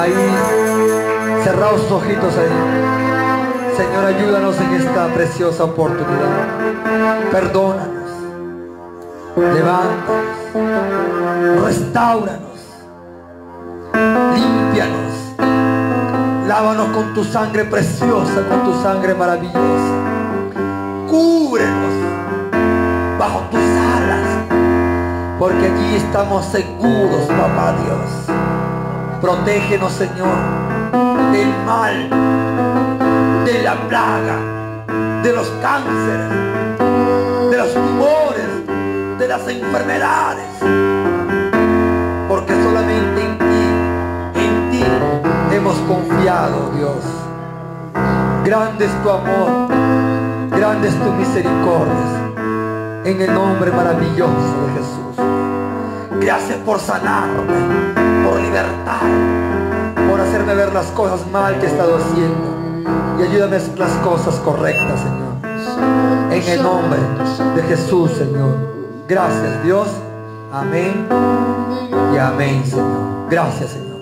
Ahí, cerrados sus ojitos ahí. Señor, ayúdanos en esta preciosa oportunidad. Perdónanos. Levántanos. Restauranos. Límpianos. Lávanos con tu sangre preciosa, con tu sangre maravillosa. Cúbrenos bajo tus alas. Porque allí estamos seguros, papá Dios. Protégenos, Señor, del mal, de la plaga, de los cánceres, de los tumores, de las enfermedades. Porque solamente en ti, en ti hemos confiado, Dios. Grande es tu amor, grande es tu misericordia. En el nombre maravilloso de Jesús. Gracias por sanarme libertad, por hacerme ver las cosas mal que he estado haciendo. Y ayúdame a hacer las cosas correctas, Señor. En el nombre de Jesús, Señor. Gracias, Dios. Amén. Y amén, Señor. Gracias, Señor.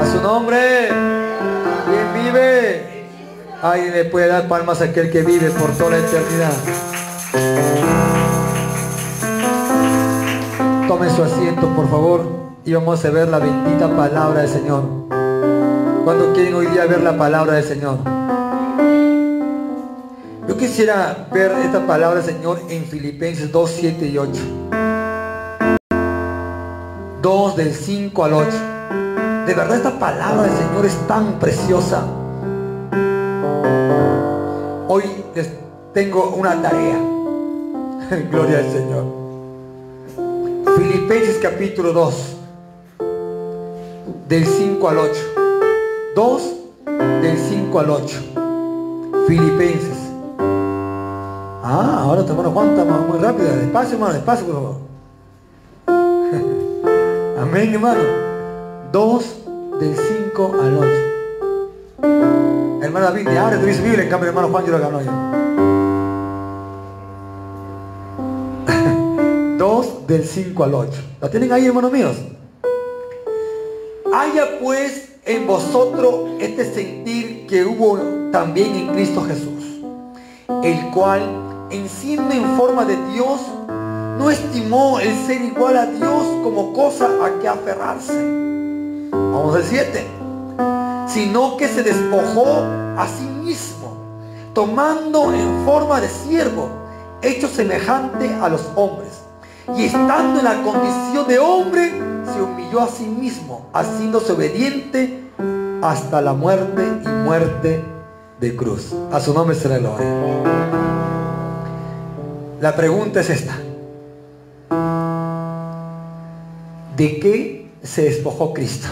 A su nombre. ¿Quién vive? Alguien le puede dar palmas a aquel que vive por toda la eternidad. Tome su asiento, por favor y vamos a ver la bendita palabra del Señor. ¿Cuándo quieren hoy día ver la palabra del Señor? Yo quisiera ver esta palabra del Señor en Filipenses 2, 7 y 8. 2 del 5 al 8. De verdad esta palabra del Señor es tan preciosa. Hoy les tengo una tarea. Gloria al Señor. Filipenses capítulo 2 del 5 al 8. 2 del 5 al 8. Filipenses. Ah, ahora tu hermano Juan está muy rápido. Despacio, hermano, despacio, por favor. Amén, hermano. 2 del 5 al 8. Hermano David, ahora dice Biblia, en cambio, hermano Juan yo lo ganó yo. 2 del 5 al 8. ¿La tienen ahí, hermanos míos? En vosotros este sentir que hubo también en Cristo Jesús, el cual, en siendo en forma de Dios, no estimó el ser igual a Dios como cosa a que aferrarse. Vamos al 7. Sino que se despojó a sí mismo, tomando en forma de siervo, hecho semejante a los hombres. Y estando en la condición de hombre, se humilló a sí mismo, haciéndose obediente hasta la muerte y muerte de cruz. A su nombre será gloria. La pregunta es esta. ¿De qué se despojó Cristo?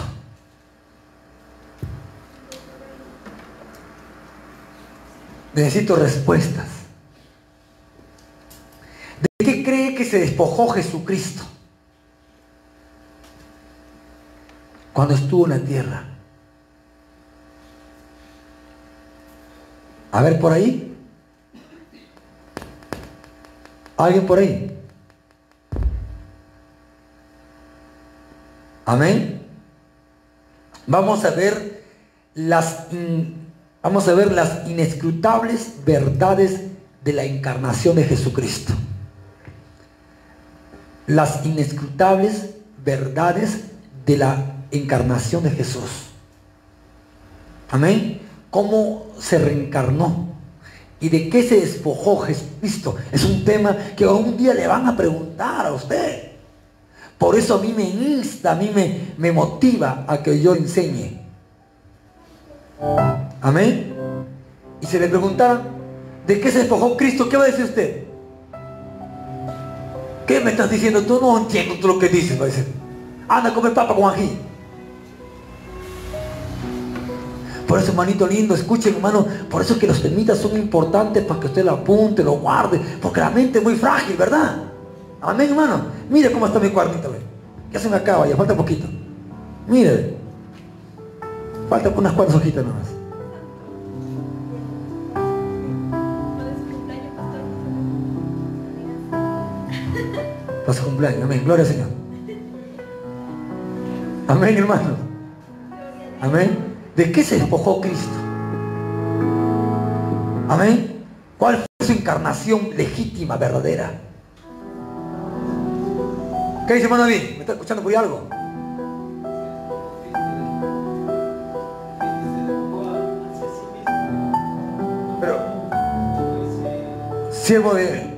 Necesito respuestas. ¿De qué que se despojó Jesucristo? cuando estuvo en la tierra. A ver por ahí. ¿Alguien por ahí? Amén. Vamos a ver las vamos a ver las inescrutables verdades de la encarnación de Jesucristo. Las inescrutables verdades de la encarnación de Jesús. Amén. ¿Cómo se reencarnó? ¿Y de qué se despojó Jesucristo? Es un tema que un día le van a preguntar a usted. Por eso a mí me insta, a mí me, me motiva a que yo enseñe. Amén. Y se le preguntaran, ¿de qué se despojó Cristo? ¿Qué va a decir usted? ¿Qué me estás diciendo? Tú no entiendo tú lo que dices, a decir. Anda a comer papa con ají. Por eso, hermanito lindo, escuchen, hermano, por eso que los temitas son importantes para que usted lo apunte, lo guarde, porque la mente es muy frágil, ¿verdad? Amén, hermano. Mire cómo está mi cuartito, ve. Ya se me acaba, ya falta poquito. Mire. Falta unas cuantas hojitas nada Pasa cumpleaños, amén. Gloria al Señor. Amén, hermano. Amén. ¿De qué se despojó Cristo? Amén. ¿Cuál fue su encarnación legítima, verdadera? ¿Qué dice hermano David? ¿Me está escuchando por ahí algo? Pero, siervo de,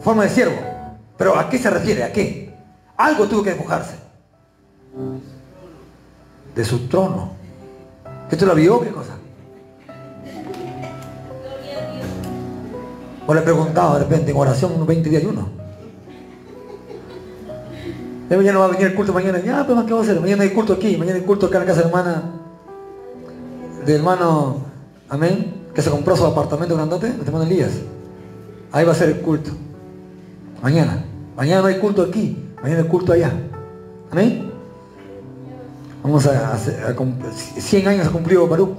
forma de siervo. Pero ¿a qué se refiere? ¿A qué? Algo tuvo que despojarse. De su trono. ¿Que tú lo vio? ¿Qué cosa? O le he preguntado de repente en oración unos 20 días y uno. Mañana va a venir el culto mañana. Ya, pues, ¿qué va a hacer? Mañana hay culto aquí. Mañana hay culto acá en la casa de hermana. De hermano, amén, que se compró su apartamento grandote, de hermano Elías. Ahí va a ser el culto. Mañana. Mañana no hay culto aquí. Mañana hay culto allá. Amén. Vamos a, hacer 100 años cumplido Perú.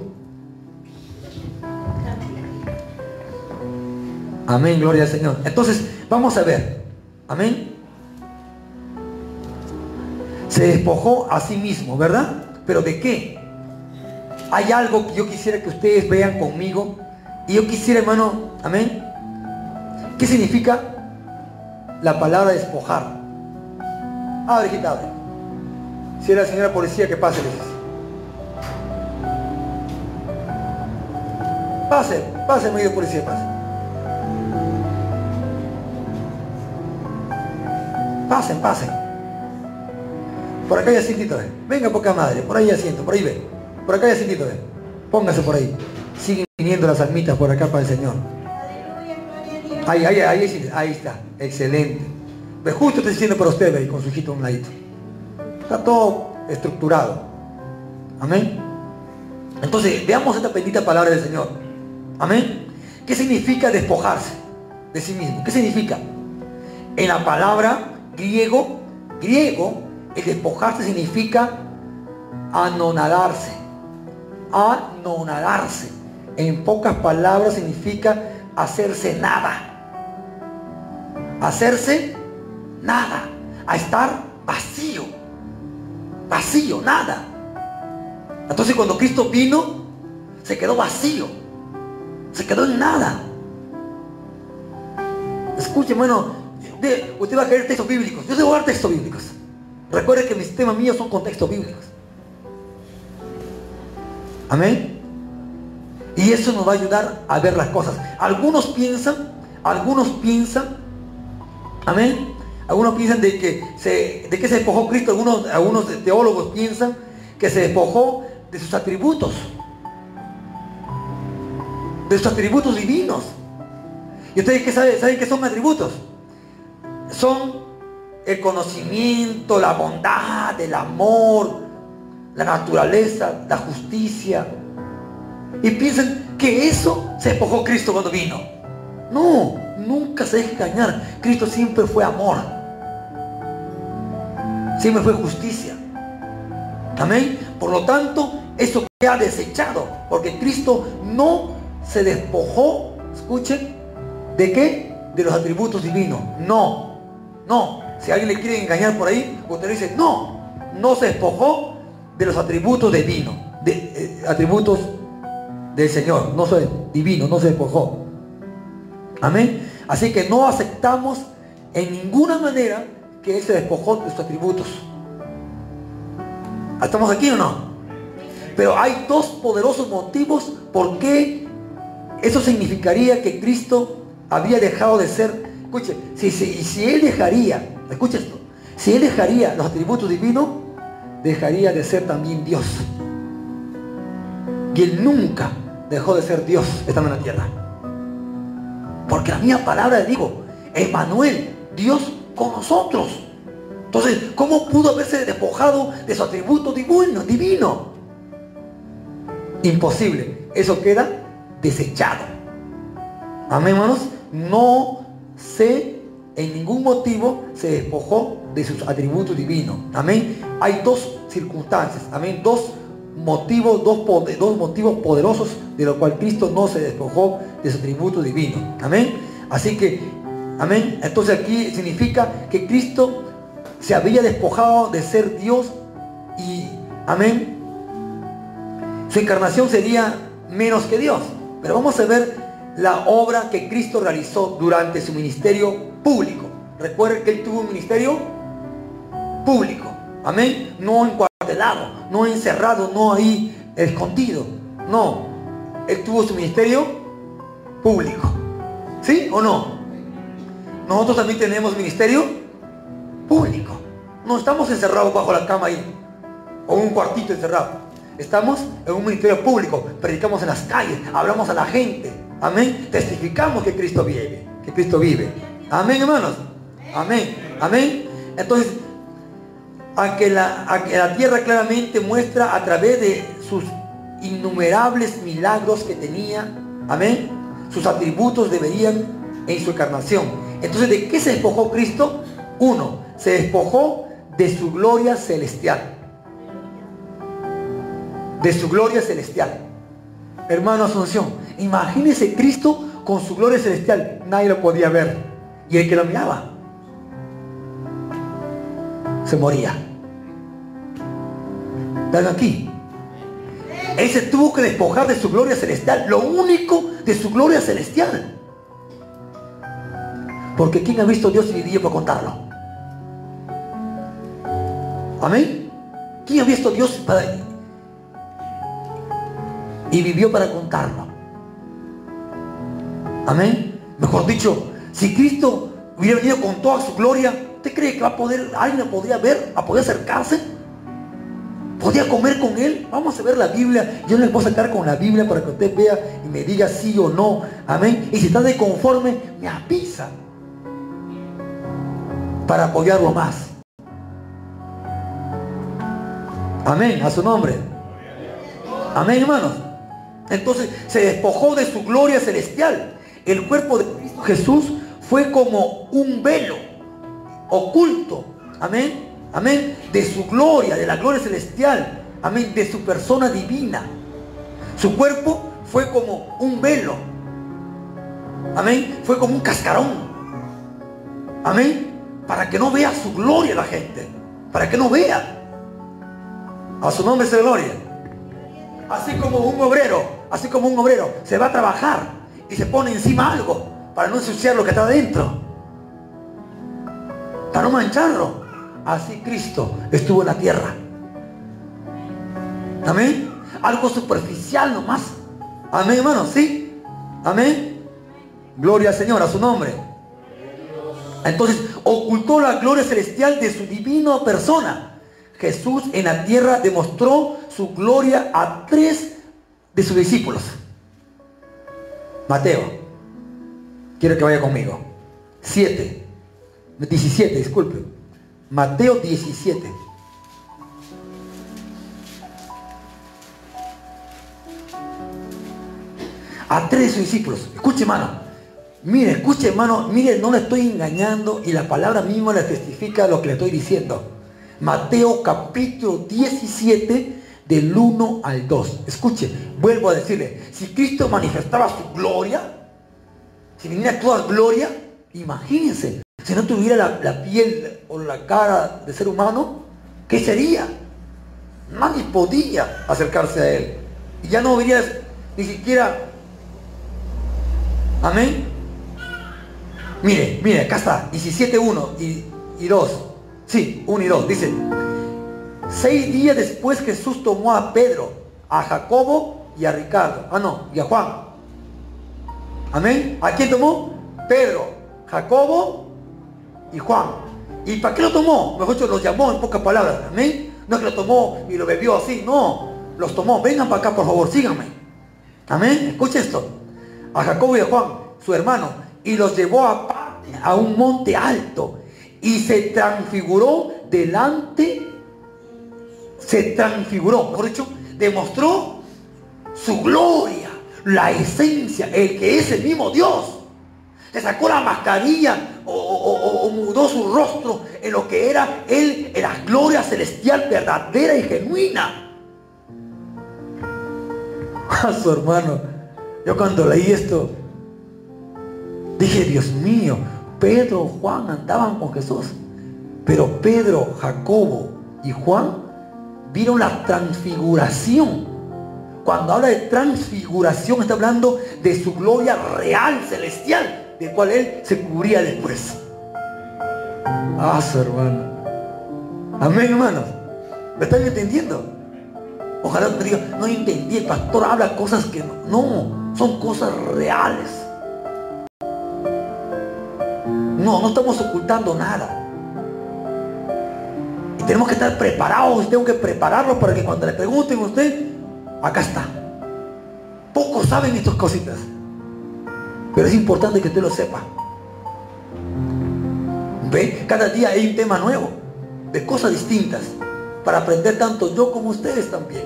Amén, gloria al Señor. Entonces, vamos a ver. Amén. Se despojó a sí mismo, ¿verdad? ¿Pero de qué? Hay algo que yo quisiera que ustedes vean conmigo. Y yo quisiera, hermano, amén. ¿Qué significa la palabra despojar? Abre, hijita, abre. Si era la señora policía, que pase, le dice. Pase, pase, medio policía, pase. Pasen, pasen. Por acá hay asientito, eh. Venga, poca madre. Por ahí asiento, por ahí ve. Por acá hay asientito, eh. Póngase por ahí. Siguen viniendo las almitas por acá para el Señor. Ahí, ahí, ahí, ahí está. Excelente. Pues justo estoy diciendo para usted, ve, con su hijito a un ladito. Está todo estructurado. Amén. Entonces, veamos esta bendita palabra del Señor. Amén. ¿Qué significa despojarse de sí mismo? ¿Qué significa? En la palabra griego, griego, el despojarse significa anonadarse. Anonadarse. En pocas palabras significa hacerse nada. Hacerse nada. A estar vacío. Vacío, nada. Entonces cuando Cristo vino, se quedó vacío. Se quedó en nada. Escuche, bueno, usted va a querer textos bíblicos. Yo debo dar textos bíblicos. Recuerde que mis temas míos son con textos bíblicos. Amén. Y eso nos va a ayudar a ver las cosas. Algunos piensan, algunos piensan, amén. Algunos piensan de que se, de que se despojó Cristo. Algunos, algunos teólogos piensan que se despojó de sus atributos. De sus atributos divinos. ¿Y ustedes qué saben, saben qué son atributos? son el conocimiento, la bondad, el amor, la naturaleza, la justicia. Y piensan que eso se despojó Cristo cuando vino. No, nunca se deje engañar. Cristo siempre fue amor. Siempre fue justicia. Amén. Por lo tanto, eso queda desechado. Porque Cristo no se despojó, escuchen, ¿de qué? De los atributos divinos. No, no, si alguien le quiere engañar por ahí, usted dice, no, no se despojó de los atributos divinos, de eh, atributos del Señor, no soy divino, no se despojó. Amén. Así que no aceptamos en ninguna manera que Él se despojó de sus atributos. ¿Estamos aquí o no? Pero hay dos poderosos motivos por qué eso significaría que Cristo había dejado de ser Escuche, si, si, él dejaría, escuche esto, si él dejaría los atributos divinos, dejaría de ser también Dios. Y él nunca dejó de ser Dios estando en la tierra. Porque la mía palabra le digo, Emanuel, Dios con nosotros. Entonces, ¿cómo pudo haberse despojado de su atributo divino? divino? Imposible. Eso queda desechado. Amén, hermanos. No se en ningún motivo se despojó de sus atributos divinos. Amén. Hay dos circunstancias. Amén. Dos motivos, dos, dos motivos poderosos de los cuales Cristo no se despojó de su atributo divino. Amén. Así que, amén. Entonces aquí significa que Cristo se había despojado de ser Dios y, amén, Su encarnación sería menos que Dios. Pero vamos a ver la obra que Cristo realizó durante su ministerio público. Recuerden que Él tuvo un ministerio público. Amén. No encuartelado, no encerrado, no ahí escondido. No. Él tuvo su ministerio público. ¿Sí o no? Nosotros también tenemos ministerio público. No estamos encerrados bajo la cama ahí. O un cuartito encerrado. Estamos en un ministerio público. Predicamos en las calles. Hablamos a la gente. Amén. Testificamos que Cristo vive. Que Cristo vive. Amén, hermanos. Amén. Amén. Entonces, aunque la, la tierra claramente muestra a través de sus innumerables milagros que tenía, amén, sus atributos deberían en su encarnación. Entonces, ¿de qué se despojó Cristo? Uno, se despojó de su gloria celestial. De su gloria celestial. Hermano Asunción, imagínese Cristo con su gloria celestial. Nadie lo podía ver. Y el que lo miraba se moría. Están aquí. Él se tuvo que despojar de su gloria celestial. Lo único de su gloria celestial. Porque ¿quién ha visto a Dios y vivió para contarlo? Amén. ¿Quién ha visto a Dios para... y vivió para contarlo? Amén. Mejor dicho, si Cristo hubiera venido con toda su gloria, ¿usted cree que va a poder, alguien podría ver, a poder acercarse? ¿Podía comer con él? Vamos a ver la Biblia. Yo les voy a sacar con la Biblia para que usted vea y me diga sí o no. Amén. Y si está de conforme, me avisa. Para apoyarlo más. Amén. A su nombre. Amén, hermanos. Entonces se despojó de su gloria celestial. El cuerpo de Jesús fue como un velo oculto. Amén. Amén, de su gloria, de la gloria celestial, amén, de su persona divina. Su cuerpo fue como un velo, amén, fue como un cascarón, amén, para que no vea su gloria la gente, para que no vea. A su nombre se gloria. Así como un obrero, así como un obrero se va a trabajar y se pone encima algo para no ensuciar lo que está adentro, para no mancharlo. Así Cristo estuvo en la tierra. Amén. Algo superficial nomás. Amén, hermano. Sí. Amén. Gloria al Señor, a su nombre. Entonces, ocultó la gloria celestial de su divina persona. Jesús en la tierra demostró su gloria a tres de sus discípulos. Mateo. Quiero que vaya conmigo. Siete. 17, disculpe. Mateo 17. A tres discípulos. Escuche, hermano. Mire, escuche, hermano. Mire, no le estoy engañando y la palabra misma le testifica lo que le estoy diciendo. Mateo capítulo 17 del 1 al 2. Escuche, vuelvo a decirle, si Cristo manifestaba su gloria, si viniera toda gloria, imagínense, si no tuviera la, piel o la cara de ser humano, ¿qué sería? Nadie podía acercarse a él. Y ya no verías ni siquiera... Amén. Mire, mire, acá está. 17.1 y, y 2. Sí, 1 y 2. Dice, seis días después Jesús tomó a Pedro, a Jacobo y a Ricardo. Ah, no, y a Juan. Amén. ¿A quién tomó? Pedro, Jacobo y Juan. ¿Y para qué lo tomó? Mejor dicho, los llamó en pocas palabras. Amén. No es que lo tomó y lo bebió así. No. Los tomó. Vengan para acá, por favor. Síganme. Amén. Escuche esto. A Jacobo y a Juan, su hermano. Y los llevó a, a un monte alto. Y se transfiguró delante. Se transfiguró. Mejor dicho, demostró su gloria. La esencia. El que es el mismo Dios se sacó la mascarilla o, mudó su rostro en lo que era él, en la gloria celestial verdadera y genuina. A su hermano, yo cuando leí esto, dije, Dios mío, Pedro, Juan andaban con Jesús. Pero Pedro, Jacobo y Juan vieron la transfiguración cuando habla de transfiguración, está hablando de su gloria real, celestial, de cual él se cubría después. Su hermano. Amén, hermanos. ¿Me están entendiendo? Ojalá me diga, no entendí, el pastor habla cosas que no, son cosas reales. No, no estamos ocultando nada. Y tenemos que estar preparados, tengo que prepararlo para que cuando le pregunten a usted, acá está. Pocos saben estas cositas. Pero es importante que usted lo sepa. ¿Ve? Cada día hay un tema nuevo, de cosas distintas, para aprender tanto yo como ustedes también.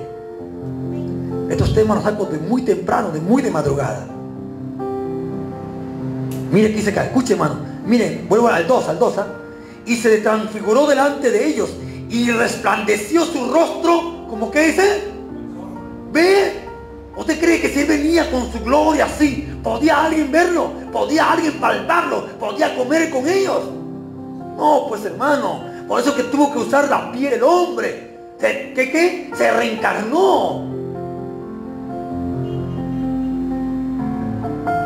Estos temas los saco de muy temprano, de muy de madrugada. Mire que dice acá, escuche hermano. Miren, vuelvo al 2, al 2. ¿ah? Y se transfiguró delante de ellos y resplandeció su rostro, como que dice, ¿ve? ¿Usted cree que si él venía con su gloria así, podía alguien verlo? ¿Podía alguien palparlo? ¿Podía comer con ellos? No, pues hermano, por eso que tuvo que usar la piel el hombre. ¿Qué qué? Se reencarnó.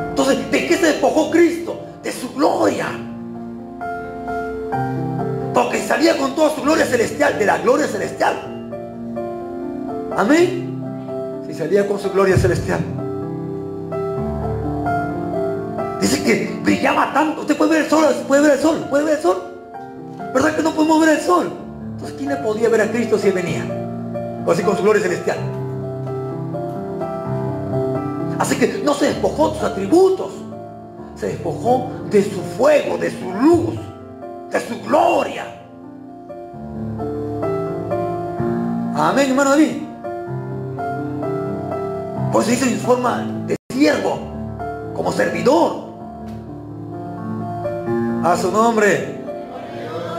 Entonces, ¿de qué se despojó Cristo? de su gloria. Porque salía con toda su gloria celestial, de la gloria celestial. Amén. Si salía con su gloria celestial. Dice que brillaba tanto. Usted puede ver el sol, puede ver el sol, puede ver el sol. ¿Verdad que no podemos ver el sol? Entonces, ¿quién le podía ver a Cristo si él venía? O así con su gloria celestial. Así que no se despojó de sus atributos se despojó de su fuego, de su luz, de su gloria. Amén, hermano David. Pues se hizo en forma de siervo, como servidor. A su nombre.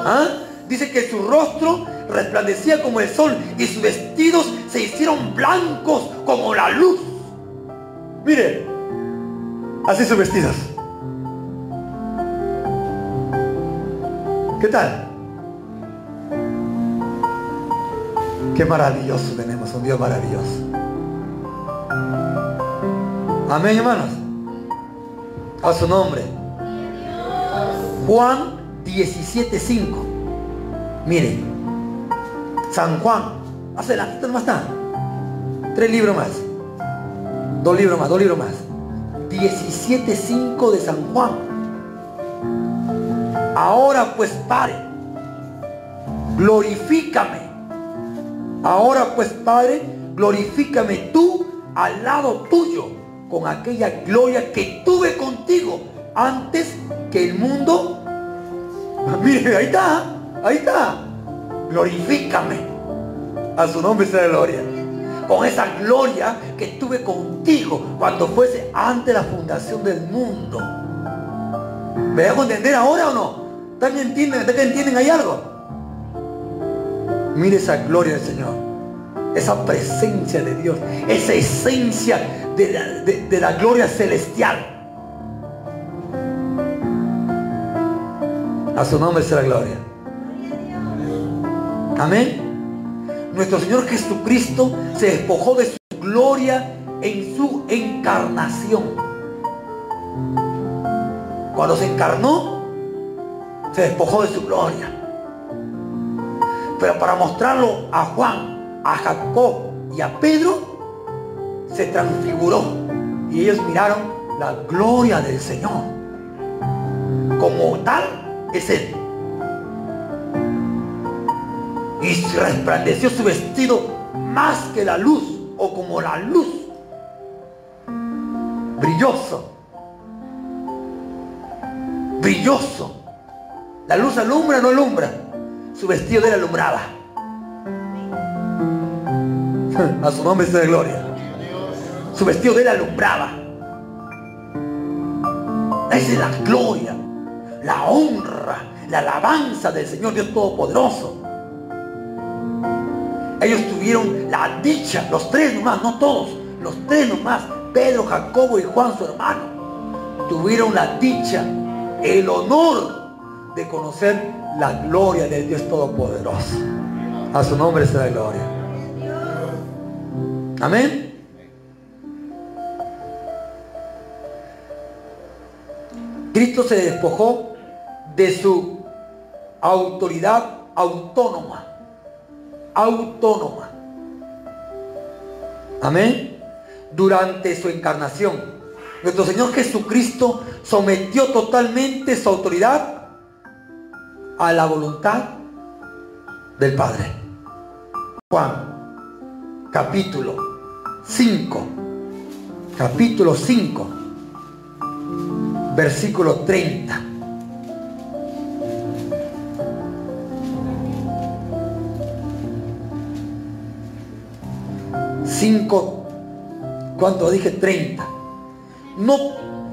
¿Ah? Dice que su rostro resplandecía como el sol y sus vestidos se hicieron blancos como la luz. Mire, así sus vestidos. ¿Qué tal? Qué maravilloso tenemos, un Dios maravilloso. Amén, hermanos. A su nombre. Juan 17.5. Miren. San Juan. Hace la más está. Tres libros más. Dos libros más, dos libros más. 17.5 de San Juan. Ahora pues Padre, glorifícame. Ahora pues Padre, glorifícame tú al lado tuyo con aquella gloria que tuve contigo antes que el mundo. Mire, ahí está, ahí está. Glorifícame. A su nombre sea gloria. Con esa gloria que tuve contigo cuando fuese antes la fundación del mundo. ¿Me dejo entender ahora o no? ¿También entienden? entienden? ¿Hay algo? Mire esa gloria del Señor. Esa presencia de Dios. Esa esencia de la, gloria celestial. A su nombre será gloria. Amén. Nuestro Señor Jesucristo se despojó de su gloria en su encarnación. Cuando se encarnó, se despojó de su gloria. Pero para mostrarlo a Juan, a Jacob y a Pedro, se transfiguró. Y ellos miraron la gloria del Señor. Como tal es Él. Y resplandeció su vestido más que la luz o como la luz. Brilloso. Brilloso la luz alumbra o no alumbra. Su vestido de él alumbraba. A su nombre sea de gloria. Su vestido de él alumbraba. Esa es la gloria, la honra, la alabanza del Señor Dios Todopoderoso. Ellos tuvieron la dicha, los tres nomás, no todos, los tres nomás, Pedro, Jacobo y Juan, su hermano, tuvieron la dicha, el honor de conocer la gloria del Dios Todopoderoso. A su nombre será gloria. Amén. Cristo se despojó de su autoridad autónoma. Autónoma. Amén. Durante su encarnación. Nuestro Señor Jesucristo sometió totalmente su autoridad a la voluntad del Padre. Juan, capítulo 5. Capítulo 5 versículo 30. Cuando dije 30. No,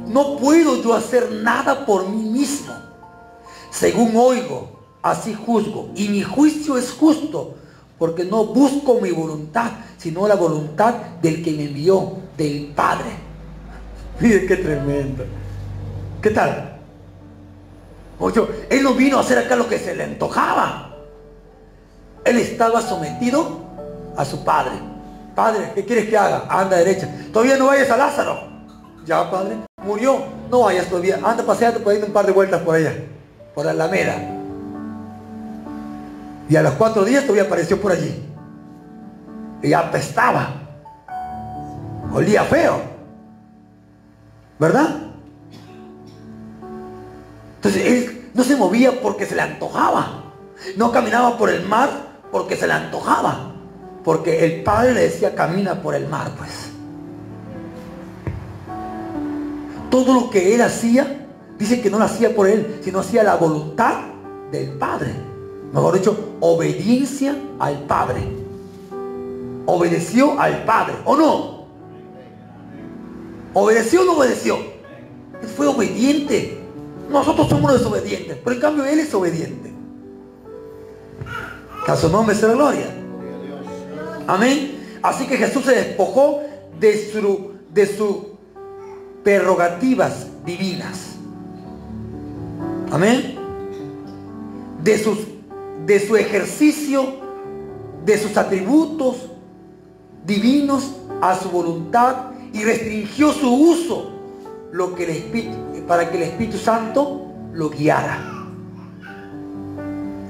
no puedo yo hacer nada por mí mismo. Según oigo, así juzgo. Y mi juicio es justo, porque no busco mi voluntad, sino la voluntad del que me envió, del Padre. Mire qué tremendo. ¿Qué tal? Oye, él no vino a hacer acá lo que se le antojaba. Él estaba sometido a su padre. Padre, ¿qué quieres que haga? Anda derecha. Todavía no vayas a Lázaro. Ya, padre. Murió. No vayas todavía. Anda paseando por ahí un par de vueltas por allá. Por la Alameda. Y a los cuatro días todavía apareció por allí. Y apestaba. Olía feo. ¿Verdad? Entonces él no se movía porque se le antojaba. No caminaba por el mar porque se le antojaba. Porque el padre le decía, camina por el mar, pues. Todo lo que él hacía, dice que no lo hacía por él, sino hacía la voluntad del padre. Mejor dicho, obediencia al padre. Obedeció al padre, ¿o no? ¿Obedeció o no obedeció? Él fue obediente. Nosotros somos desobedientes, pero en cambio Él es obediente. Que nombre sea la gloria. Amén. Así que Jesús se despojó de sus de su prerrogativas divinas. Amén. De, sus, de su ejercicio, de sus atributos divinos a su voluntad y restringió su uso lo que el para que el Espíritu Santo lo guiara.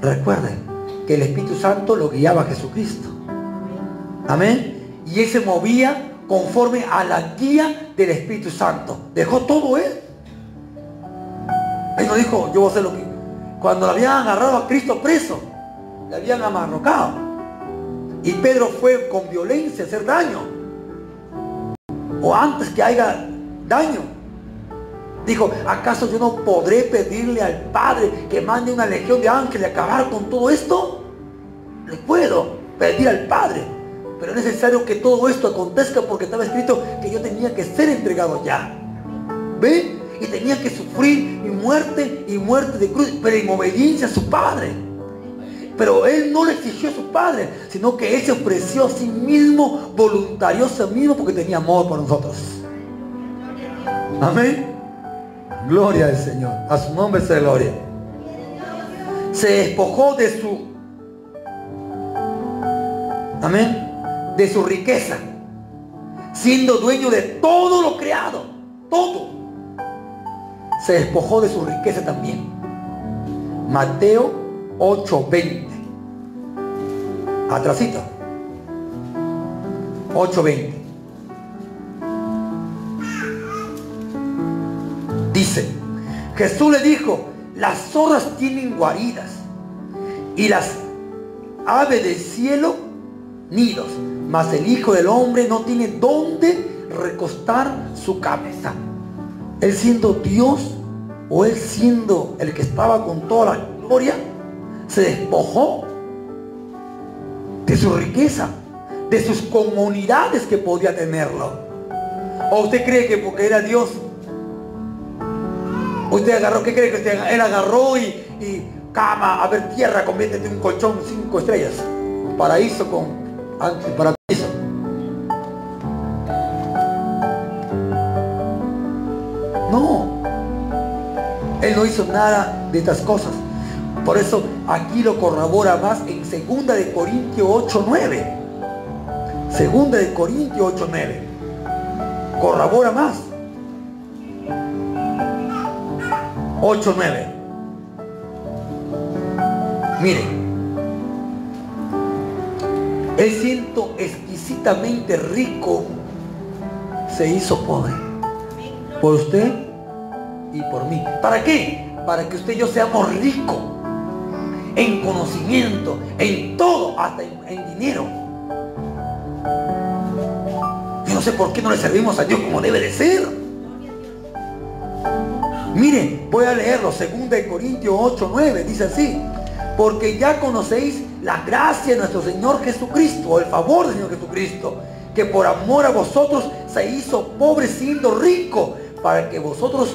Recuerden que el Espíritu Santo lo guiaba a Jesucristo. Amén. Y él se movía conforme a la guía del Espíritu Santo. Dejó todo él. Él no dijo, yo voy a hacer lo que... Cuando le habían agarrado a Cristo preso, le habían amarrocado. Y Pedro fue con violencia a hacer daño. O antes que haya daño. Dijo, ¿acaso yo no podré pedirle al Padre que mande una legión de ángeles a acabar con todo esto? Le puedo pedir al Padre. Pero es necesario que todo esto acontezca porque estaba escrito que yo tenía que ser entregado ya. ¿Ve? Y tenía que sufrir mi muerte y muerte de cruz, pero en obediencia a su Padre. Pero él no le exigió a su padre, sino que él se ofreció a sí mismo, voluntario a sí mismo, porque tenía amor por nosotros. Amén. Gloria al Señor. A su nombre se gloria. Se despojó de su. Amén. De su riqueza. Siendo dueño de todo lo creado. Todo. Se despojó de su riqueza también. Mateo 8:20. Atrasito. 8:20. Dice, Jesús le dijo, las zorras tienen guaridas y las aves del cielo nidos, mas el Hijo del Hombre no tiene dónde recostar su cabeza. Él siendo Dios o él siendo el que estaba con toda la gloria, se despojó de su riqueza, de sus comunidades que podía tenerlo. ¿O usted cree que porque era Dios Usted agarró, ¿qué cree que usted Él agarró y, cama, a ver, tierra, conviértete en un colchón cinco estrellas. Un paraíso con paraíso. No. Él no hizo nada de estas cosas. Por eso aquí lo corrobora más en 2 de Corintios 8, 9. Segunda de Corintios 8, 9. Corrobora más. 8, 9. Miren, él siento exquisitamente rico, se hizo pobre. Por usted y por mí. ¿Para qué? Para que usted y yo seamos ricos en conocimiento, en todo, hasta en, dinero. Yo no sé por qué no le servimos a Dios como debe de ser. Mire, voy a leerlo, 2 Corintios 8, 9, dice así, porque ya conocéis la gracia de nuestro Señor Jesucristo, el favor del Señor Jesucristo, que por amor a vosotros se hizo pobre siendo rico, para que vosotros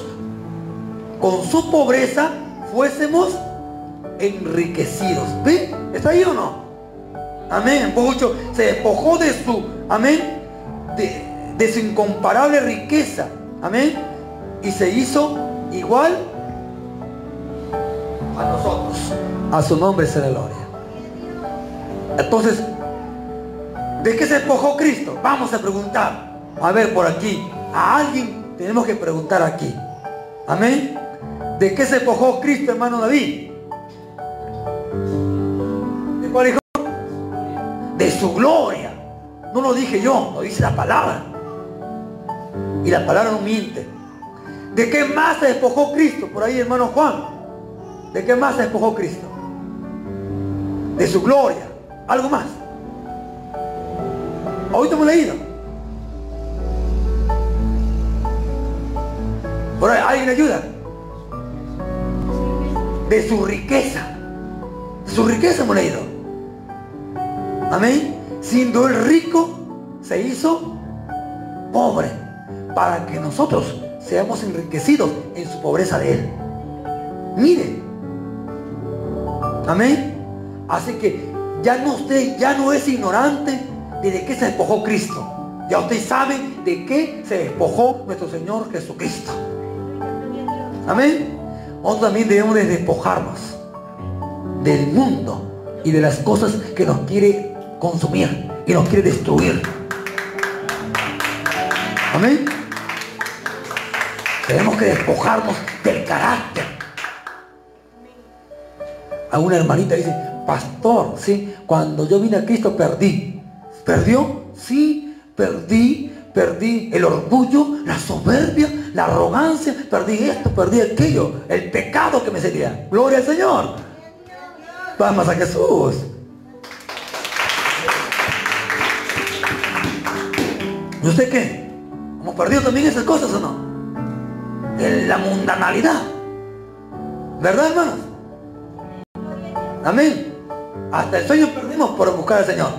con su pobreza fuésemos enriquecidos. ¿Ve? ¿Está ahí o no? Amén. Se despojó de su, amén, de su incomparable riqueza. Amén. Y se hizo igual a nosotros. A su nombre se le gloria. Entonces, ¿de qué se despojó Cristo? Vamos a preguntar. A ver, por aquí. A alguien tenemos que preguntar aquí. Amén. ¿De qué se despojó Cristo, hermano David? ¿De cuál hijo? De su gloria. No lo dije yo, lo dice la palabra. Y la palabra no miente. ¿De qué más se despojó Cristo? Por ahí, hermano Juan. ¿De qué más se despojó Cristo? De su gloria. ¿Algo más? Ahorita hemos leído. Por ¿alguien ayuda? De su riqueza. Su riqueza hemos leído. Amén. Siendo el rico, se hizo pobre. Para que nosotros seamos enriquecidos en su pobreza de Él. Mire. Amén. Así que ya no usted ya no es ignorante de, de qué se despojó Cristo. Ya usted sabe de qué se despojó nuestro Señor Jesucristo. Amén. Nosotros también debemos de despojarnos del mundo y de las cosas que nos quiere consumir y nos quiere destruir. Amén. Tenemos que despojarnos del carácter. A una hermanita dice, pastor, sí, cuando yo vine a Cristo perdí. ¿Perdió? Sí, perdí, perdí el orgullo, la soberbia, la arrogancia, perdí esto, perdí aquello, el pecado que me sería. Gloria al Señor. Vamos a Jesús. ¿Y usted qué? ¿Hemos perdido también esas cosas o no? En la mundanalidad. ¿Verdad, hermanos? Amén. Hasta el sueño perdimos por buscar al Señor.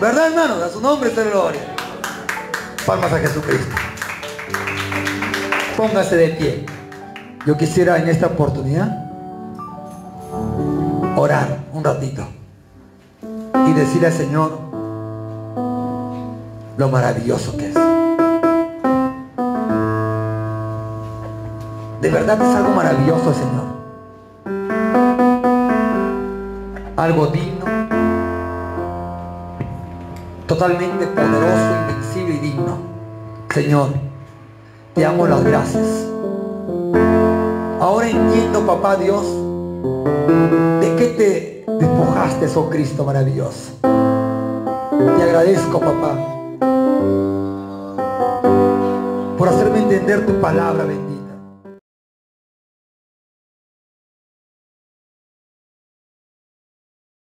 ¿Verdad, hermanos? A su nombre la gloria. Palmas a Jesucristo. Póngase de pie. Yo quisiera en esta oportunidad orar un ratito y decirle al Señor lo maravilloso que es. De verdad es algo maravilloso, Señor. Algo digno, totalmente poderoso, invencible y digno. Señor, te amo las gracias. Ahora entiendo, papá Dios, de qué te despojaste, oh Cristo maravilloso. Te agradezco, papá, por hacerme entender tu palabra bendita.